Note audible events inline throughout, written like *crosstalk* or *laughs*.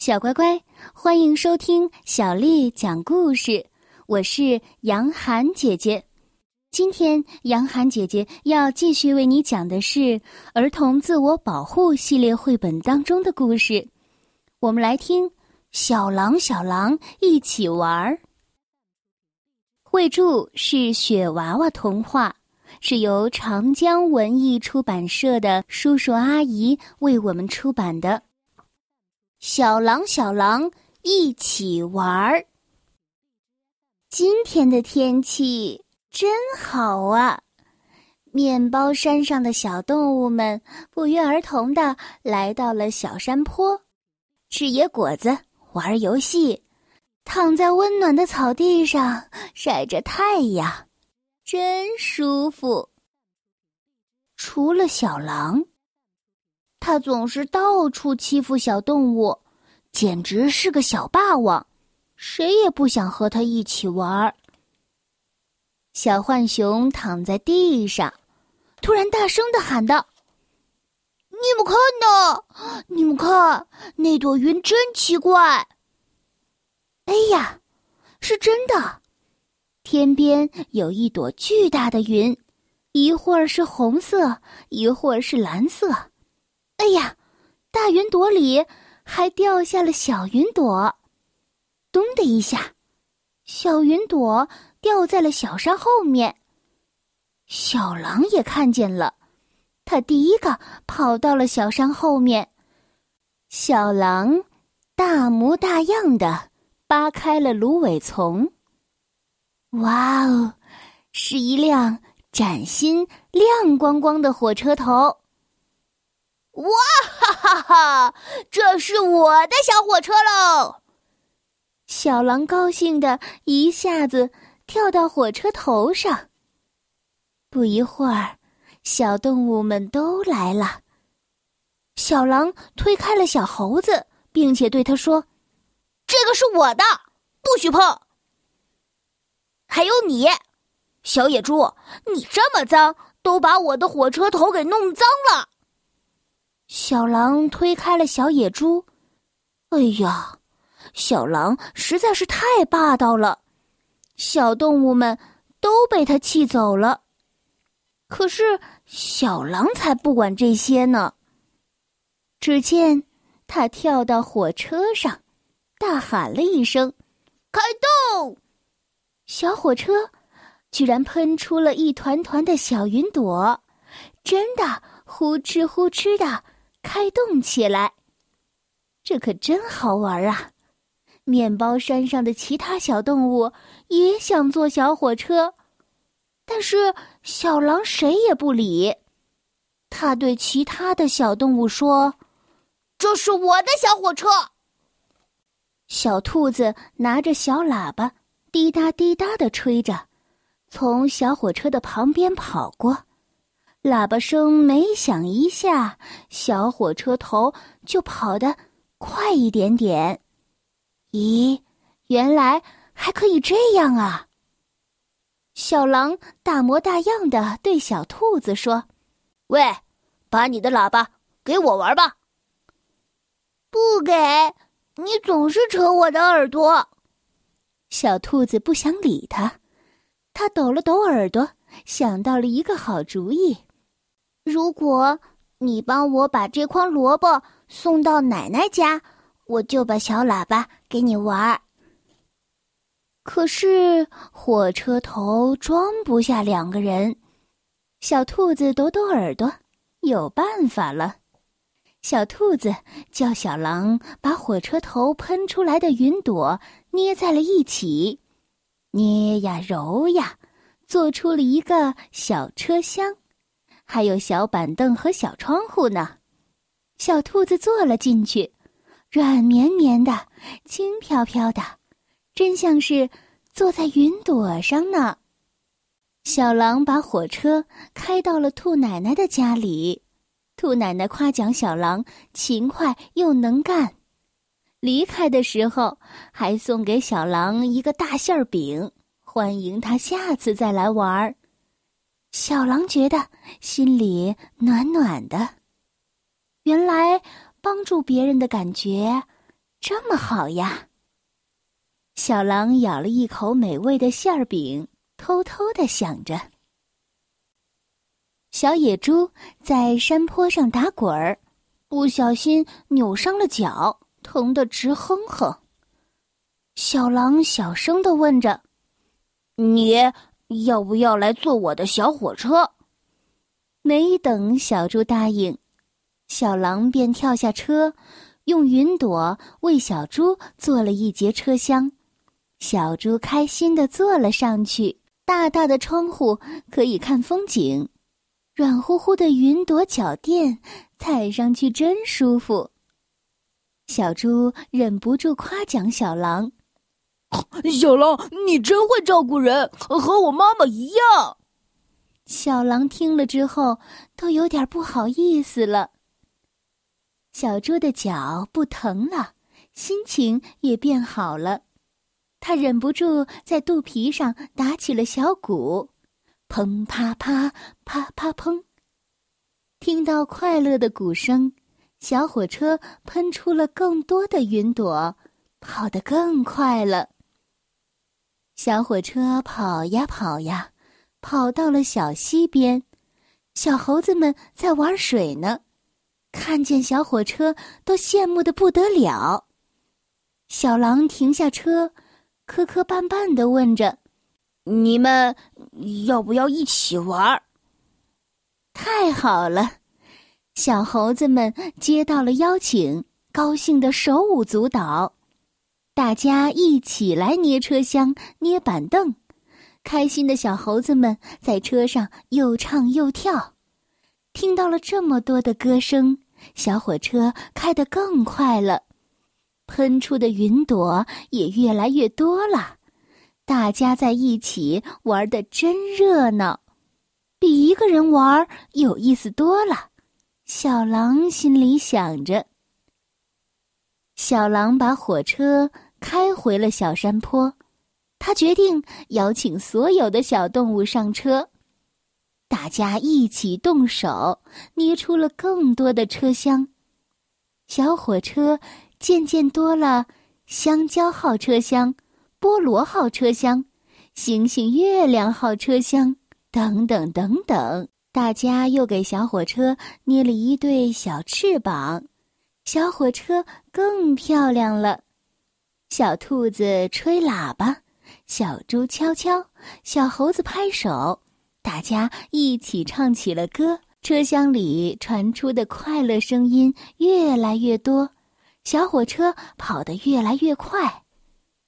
小乖乖，欢迎收听小丽讲故事。我是杨涵姐姐，今天杨涵姐姐要继续为你讲的是儿童自我保护系列绘本当中的故事。我们来听《小狼小狼一起玩儿》。绘著是雪娃娃童话，是由长江文艺出版社的叔叔阿姨为我们出版的。小狼，小狼，一起玩儿。今天的天气真好啊！面包山上的小动物们不约而同的来到了小山坡，吃野果子，玩游戏，躺在温暖的草地上晒着太阳，真舒服。除了小狼。他总是到处欺负小动物，简直是个小霸王，谁也不想和他一起玩儿。小浣熊躺在地上，突然大声的喊道：“你们看呐，你们看那朵云真奇怪！”哎呀，是真的，天边有一朵巨大的云，一会儿是红色，一会儿是蓝色。哎呀，大云朵里还掉下了小云朵，咚的一下，小云朵掉在了小山后面。小狼也看见了，他第一个跑到了小山后面。小狼大模大样的扒开了芦苇丛，哇哦，是一辆崭新亮光光的火车头。哇哈哈哈！这是我的小火车喽！小狼高兴的一下子跳到火车头上。不一会儿，小动物们都来了。小狼推开了小猴子，并且对他说：“这个是我的，不许碰。”还有你，小野猪，你这么脏，都把我的火车头给弄脏了。小狼推开了小野猪，哎呀，小狼实在是太霸道了，小动物们都被他气走了。可是小狼才不管这些呢。只见他跳到火车上，大喊了一声：“开动！”小火车居然喷出了一团团的小云朵，真的呼哧呼哧的。开动起来，这可真好玩啊！面包山上的其他小动物也想坐小火车，但是小狼谁也不理。他对其他的小动物说：“这是我的小火车。”小兔子拿着小喇叭，滴答滴答的吹着，从小火车的旁边跑过。喇叭声每响一下，小火车头就跑得快一点点。咦，原来还可以这样啊！小狼大模大样的对小兔子说：“喂，把你的喇叭给我玩吧。”不给，你总是扯我的耳朵。小兔子不想理他，他抖了抖耳朵，想到了一个好主意。如果你帮我把这筐萝卜送到奶奶家，我就把小喇叭给你玩。可是火车头装不下两个人，小兔子抖抖耳朵，有办法了。小兔子叫小狼把火车头喷出来的云朵捏在了一起，捏呀揉呀，做出了一个小车厢。还有小板凳和小窗户呢，小兔子坐了进去，软绵绵的，轻飘飘的，真像是坐在云朵上呢。小狼把火车开到了兔奶奶的家里，兔奶奶夸奖小狼勤快又能干，离开的时候还送给小狼一个大馅饼，欢迎他下次再来玩儿。小狼觉得心里暖暖的，原来帮助别人的感觉这么好呀！小狼咬了一口美味的馅儿饼，偷偷的想着。小野猪在山坡上打滚儿，不小心扭伤了脚，疼得直哼哼。小狼小声的问着：“你要不要来坐我的小火车？”没等小猪答应，小狼便跳下车，用云朵为小猪做了一节车厢。小猪开心的坐了上去，大大的窗户可以看风景。软乎乎的云朵脚垫，踩上去真舒服。小猪忍不住夸奖小狼：“ *laughs* 小狼，你真会照顾人，和我妈妈一样。”小狼听了之后，都有点不好意思了。小猪的脚不疼了，心情也变好了。他忍不住在肚皮上打起了小鼓。砰啪啪，啪啪砰！听到快乐的鼓声，小火车喷出了更多的云朵，跑得更快了。小火车跑呀跑呀，跑到了小溪边，小猴子们在玩水呢，看见小火车都羡慕的不得了。小狼停下车，磕磕绊绊的问着。你们要不要一起玩？太好了！小猴子们接到了邀请，高兴的手舞足蹈。大家一起来捏车厢、捏板凳，开心的小猴子们在车上又唱又跳。听到了这么多的歌声，小火车开得更快了，喷出的云朵也越来越多了。大家在一起玩的真热闹，比一个人玩有意思多了。小狼心里想着。小狼把火车开回了小山坡，他决定邀请所有的小动物上车，大家一起动手捏出了更多的车厢。小火车渐渐多了香蕉号车厢。菠萝号车厢、星星月亮号车厢等等等等，大家又给小火车捏了一对小翅膀，小火车更漂亮了。小兔子吹喇叭，小猪敲敲，小猴子拍手，大家一起唱起了歌。车厢里传出的快乐声音越来越多，小火车跑得越来越快。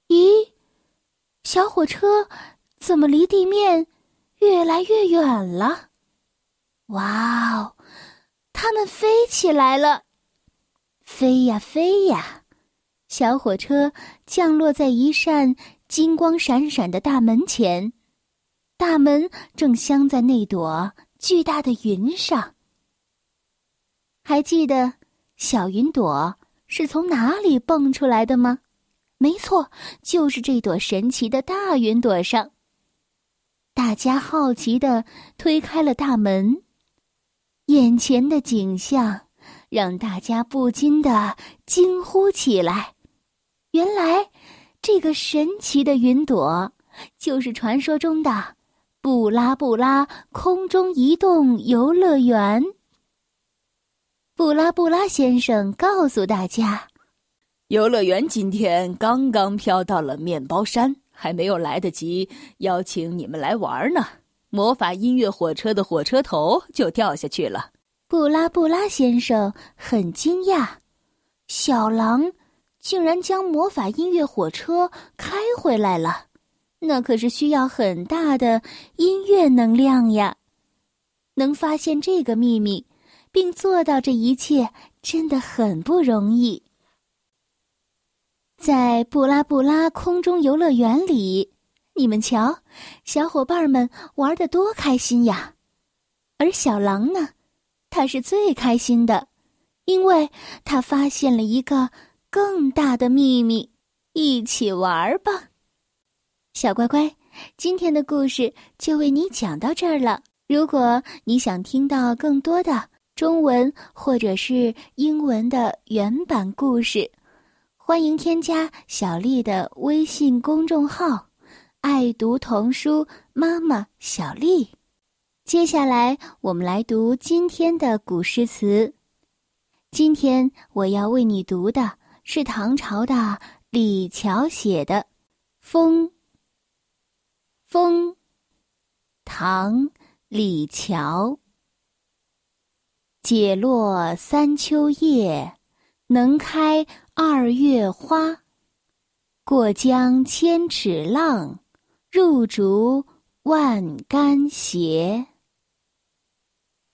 咦？小火车怎么离地面越来越远了？哇哦，它们飞起来了，飞呀飞呀！小火车降落在一扇金光闪闪的大门前，大门正镶在那朵巨大的云上。还记得小云朵是从哪里蹦出来的吗？没错，就是这朵神奇的大云朵上。大家好奇的推开了大门，眼前的景象让大家不禁的惊呼起来。原来，这个神奇的云朵就是传说中的布拉布拉空中移动游乐园。布拉布拉先生告诉大家。游乐园今天刚刚飘到了面包山，还没有来得及邀请你们来玩呢。魔法音乐火车的火车头就掉下去了。布拉布拉先生很惊讶，小狼竟然将魔法音乐火车开回来了，那可是需要很大的音乐能量呀！能发现这个秘密，并做到这一切，真的很不容易。在布拉布拉空中游乐园里，你们瞧，小伙伴们玩的多开心呀！而小狼呢，他是最开心的，因为他发现了一个更大的秘密。一起玩吧，小乖乖！今天的故事就为你讲到这儿了。如果你想听到更多的中文或者是英文的原版故事，欢迎添加小丽的微信公众号“爱读童书妈妈小丽”。接下来，我们来读今天的古诗词。今天我要为你读的是唐朝的李峤写的《风》。风，唐，李峤。解落三秋叶，能开二月花。过江千尺浪，入竹万竿斜。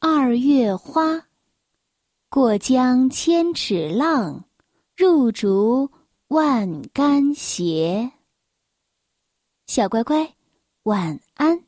二月花。过江千尺浪，入竹万竿斜。小乖乖，晚安。